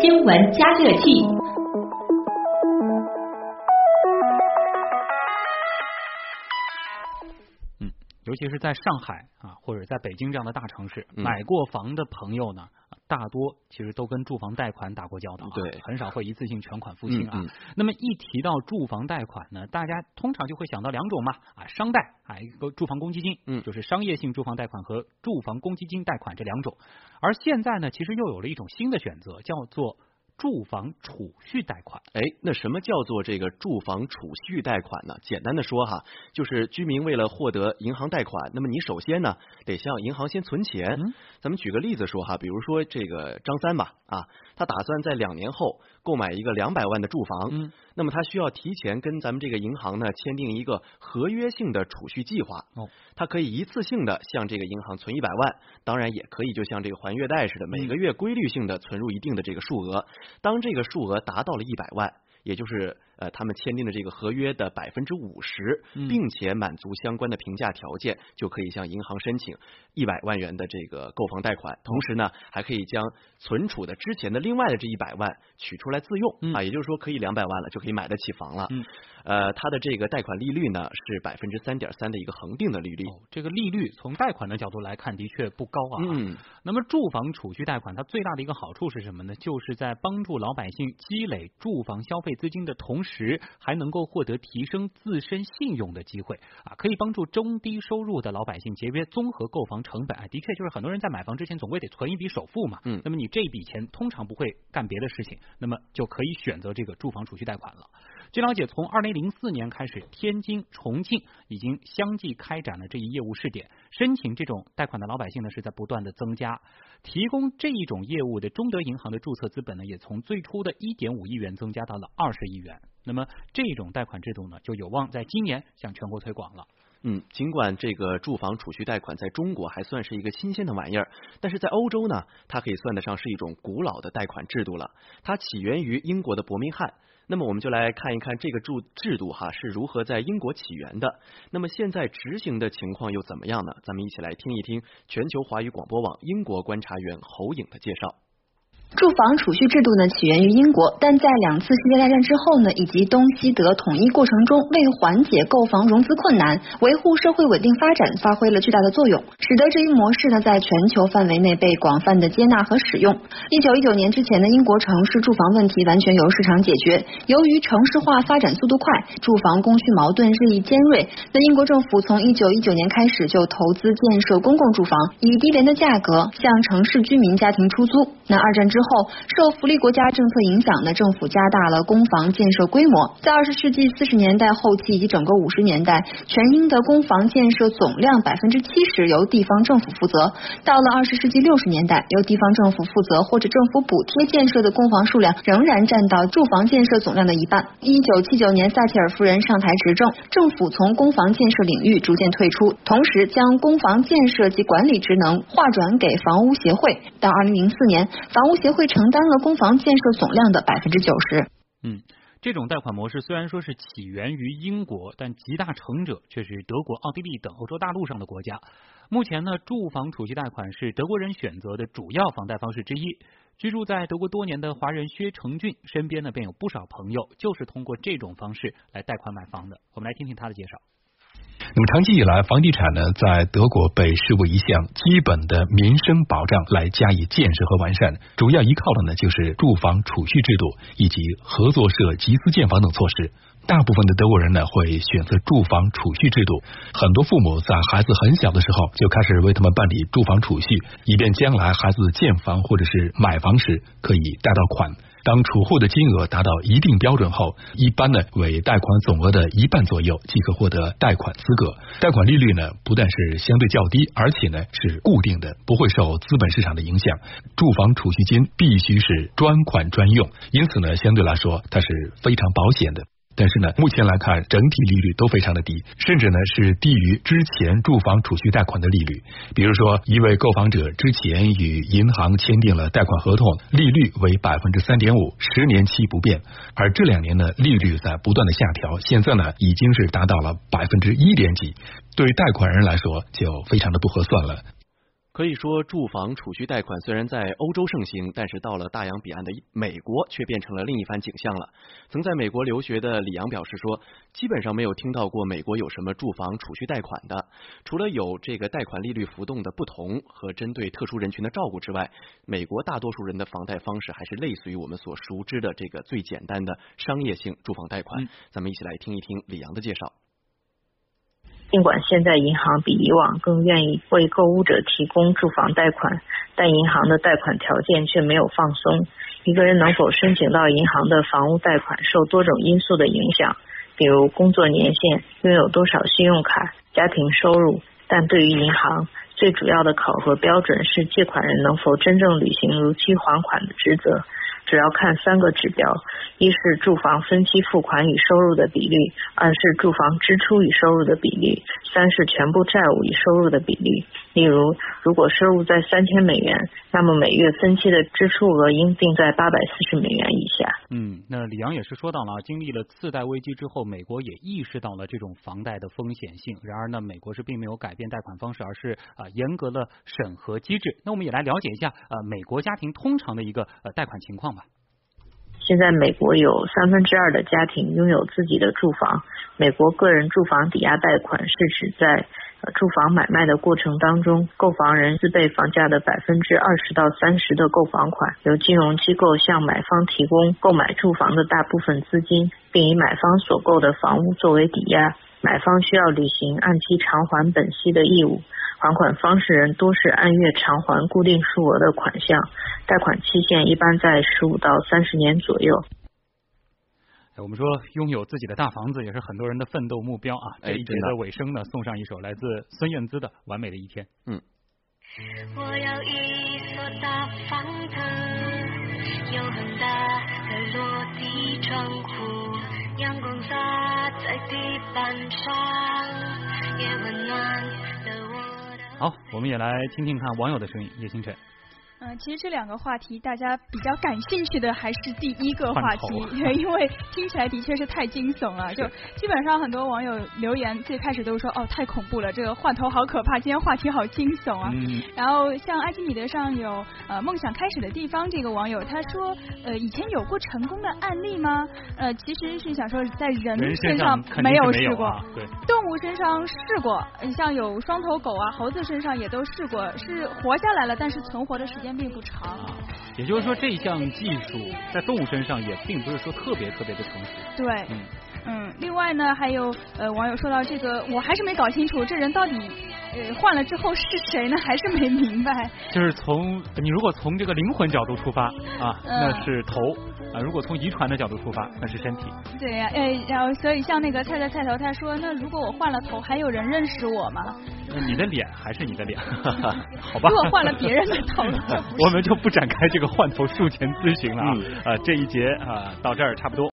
新闻加热器。嗯，尤其是在上海啊，或者在北京这样的大城市，买过房的朋友呢。大多其实都跟住房贷款打过交道，对，很少会一次性全款付清啊。那么一提到住房贷款呢，大家通常就会想到两种嘛，啊，商贷啊，一个住房公积金，嗯，就是商业性住房贷款和住房公积金贷款这两种。而现在呢，其实又有了一种新的选择，叫做。住房储蓄贷款，哎，那什么叫做这个住房储蓄贷款呢？简单的说哈，就是居民为了获得银行贷款，那么你首先呢得向银行先存钱。咱们举个例子说哈，比如说这个张三吧，啊，他打算在两年后购买一个两百万的住房，嗯，那么他需要提前跟咱们这个银行呢签订一个合约性的储蓄计划。哦，他可以一次性的向这个银行存一百万，当然也可以就像这个还月贷似的，每个月规律性的存入一定的这个数额。当这个数额达到了一百万，也就是呃他们签订的这个合约的百分之五十，并且满足相关的评价条件，就可以向银行申请一百万元的这个购房贷款。同时呢，还可以将存储的之前的另外的这一百万取出来自用啊，也就是说可以两百万了，就可以买得起房了。呃，它的这个贷款利率呢是百分之三点三的一个恒定的利率。这个利率从贷款的角度来看，的确不高啊。嗯。那么住房储蓄贷款它最大的一个好处是什么呢？就是在帮助老百姓积累住房消费资金的同时，还能够获得提升自身信用的机会啊，可以帮助中低收入的老百姓节约综合购房成本啊。的确，就是很多人在买房之前总归得存一笔首付嘛。嗯。那么你这笔钱通常不会干别的事情，那么就可以选择这个住房储蓄贷款了。据了解，从二零零四年开始，天津、重庆已经相继开展了这一业务试点，申请这种贷款的老百姓呢是在不断的增加。提供这一种业务的中德银行的注册资本呢，也从最初的一点五亿元增加到了二十亿元。那么这种贷款制度呢，就有望在今年向全国推广了。嗯，尽管这个住房储蓄贷款在中国还算是一个新鲜的玩意儿，但是在欧洲呢，它可以算得上是一种古老的贷款制度了。它起源于英国的伯明翰。那么我们就来看一看这个制制度哈是如何在英国起源的。那么现在执行的情况又怎么样呢？咱们一起来听一听全球华语广播网英国观察员侯颖的介绍。住房储蓄制度呢起源于英国，但在两次世界大战之后呢，以及东西德统一过程中，为缓解购房融资困难，维护社会稳定发展，发挥了巨大的作用，使得这一模式呢在全球范围内被广泛的接纳和使用。一九一九年之前呢，英国城市住房问题完全由市场解决。由于城市化发展速度快，住房供需矛盾日益尖锐，那英国政府从一九一九年开始就投资建设公共住房，以低廉的价格向城市居民家庭出租。那二战之后。后，受福利国家政策影响呢，政府加大了公房建设规模。在二十世纪四十年代后期以及整个五十年代，全英的公房建设总量百分之七十由地方政府负责。到了二十世纪六十年代，由地方政府负责或者政府补贴建设的公房数量仍然占到住房建设总量的一半。一九七九年，撒切尔夫人上台执政，政府从公房建设领域逐渐退出，同时将公房建设及管理职能划转给房屋协会。到二零零四年，房屋协会承担了公房建设总量的百分之九十。嗯，这种贷款模式虽然说是起源于英国，但集大成者却是德国、奥地利等欧洲大陆上的国家。目前呢，住房储蓄贷款是德国人选择的主要房贷方式之一。居住在德国多年的华人薛成俊身边呢，便有不少朋友就是通过这种方式来贷款买房的。我们来听听他的介绍。那么长期以来，房地产呢，在德国被视为一项基本的民生保障来加以建设和完善，主要依靠的呢就是住房储蓄制度以及合作社集资建房等措施。大部分的德国人呢会选择住房储蓄制度，很多父母在孩子很小的时候就开始为他们办理住房储蓄，以便将来孩子建房或者是买房时可以贷到款。当储户的金额达到一定标准后，一般呢为贷款总额的一半左右即可获得贷款资格。贷款利率呢不但是相对较低，而且呢是固定的，不会受资本市场的影响。住房储蓄金必须是专款专用，因此呢相对来说它是非常保险的。但是呢，目前来看，整体利率都非常的低，甚至呢是低于之前住房储蓄贷款的利率。比如说，一位购房者之前与银行签订了贷款合同，利率为百分之三点五，十年期不变。而这两年呢，利率在不断的下调，现在呢已经是达到了百分之一点几，对贷款人来说就非常的不合算了。可以说，住房储蓄贷款虽然在欧洲盛行，但是到了大洋彼岸的美国，却变成了另一番景象了。曾在美国留学的李阳表示说，基本上没有听到过美国有什么住房储蓄贷款的，除了有这个贷款利率浮动的不同和针对特殊人群的照顾之外，美国大多数人的房贷方式还是类似于我们所熟知的这个最简单的商业性住房贷款。咱们一起来听一听李阳的介绍。尽管现在银行比以往更愿意为购物者提供住房贷款，但银行的贷款条件却没有放松。一个人能否申请到银行的房屋贷款，受多种因素的影响，比如工作年限、拥有多少信用卡、家庭收入。但对于银行，最主要的考核标准是借款人能否真正履行如期还款的职责。主要看三个指标：一是住房分期付款与收入的比例；二是住房支出与收入的比例；三是全部债务与收入的比例。例如，如果收入在三千美元，那么每月分期的支出额应定在八百四十美元以下。嗯，那李阳也是说到了，经历了次贷危机之后，美国也意识到了这种房贷的风险性。然而呢，美国是并没有改变贷款方式，而是啊严格的审核机制。那我们也来了解一下呃美国家庭通常的一个呃贷款情况吧。现在美国有三分之二的家庭拥有自己的住房。美国个人住房抵押贷款是指在住房买卖的过程当中，购房人自备房价的百分之二十到三十的购房款，由金融机构向买方提供购买住房的大部分资金，并以买方所购的房屋作为抵押，买方需要履行按期偿还本息的义务。还款方式人多是按月偿还固定数额的款项，贷款期限一般在十五到三十年左右。我们说拥有自己的大房子也是很多人的奋斗目标啊！这一节的尾声呢，送上一首来自孙燕姿的《完美的一天》。嗯。我有一所大房子，有很大的落地窗户，阳光洒在地板上，也温暖。好，我们也来听听看网友的声音，叶星辰。嗯，其实这两个话题，大家比较感兴趣的还是第一个话题，因为听起来的确是太惊悚了。就基本上很多网友留言，最开始都说哦太恐怖了，这个换头好可怕。今天话题好惊悚啊。然后像爱奇米德上有呃梦想开始的地方这个网友他说呃以前有过成功的案例吗？呃其实是想说在人身上没有试过，对，动物身上试过，像有双头狗啊猴子身上也都试过，是活下来了，但是存活的时间。并不长，也就是说，这项技术在动物身上也并不是说特别特别的成熟。对，嗯嗯。另外呢，还有呃网友说到这个，我还是没搞清楚这人到底呃换了之后是谁呢？还是没明白。就是从你如果从这个灵魂角度出发啊，那是头啊；如果从遗传的角度出发，那是身体。对呀，哎，然后所以像那个菜菜菜头他说，那如果我换了头，还有人认识我吗？你的脸还是你的脸，好吧？如果换了别人的头，我们就不展开这个换头术前咨询了啊！啊，这一节啊，到这儿差不多。